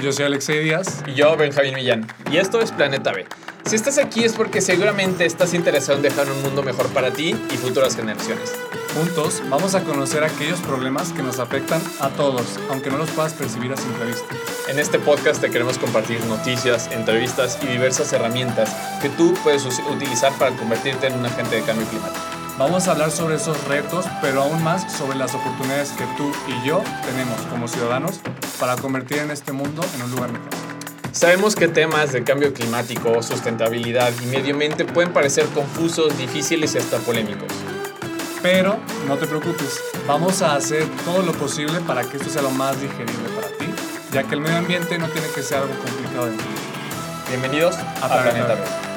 Yo soy Alexei Díaz. Y yo, Benjamín Millán. Y esto es Planeta B. Si estás aquí es porque seguramente estás interesado en dejar un mundo mejor para ti y futuras generaciones. Juntos vamos a conocer aquellos problemas que nos afectan a todos, aunque no los puedas percibir a simple vista. En este podcast te queremos compartir noticias, entrevistas y diversas herramientas que tú puedes utilizar para convertirte en un agente de cambio climático. Vamos a hablar sobre esos retos, pero aún más sobre las oportunidades que tú y yo tenemos como ciudadanos para convertir en este mundo en un lugar mejor. Sabemos que temas de cambio climático, sustentabilidad y medio ambiente pueden parecer confusos, difíciles y hasta polémicos. Pero no te preocupes, vamos a hacer todo lo posible para que esto sea lo más digerible para ti, ya que el medio ambiente no tiene que ser algo complicado de entender. Bienvenidos a, Planeta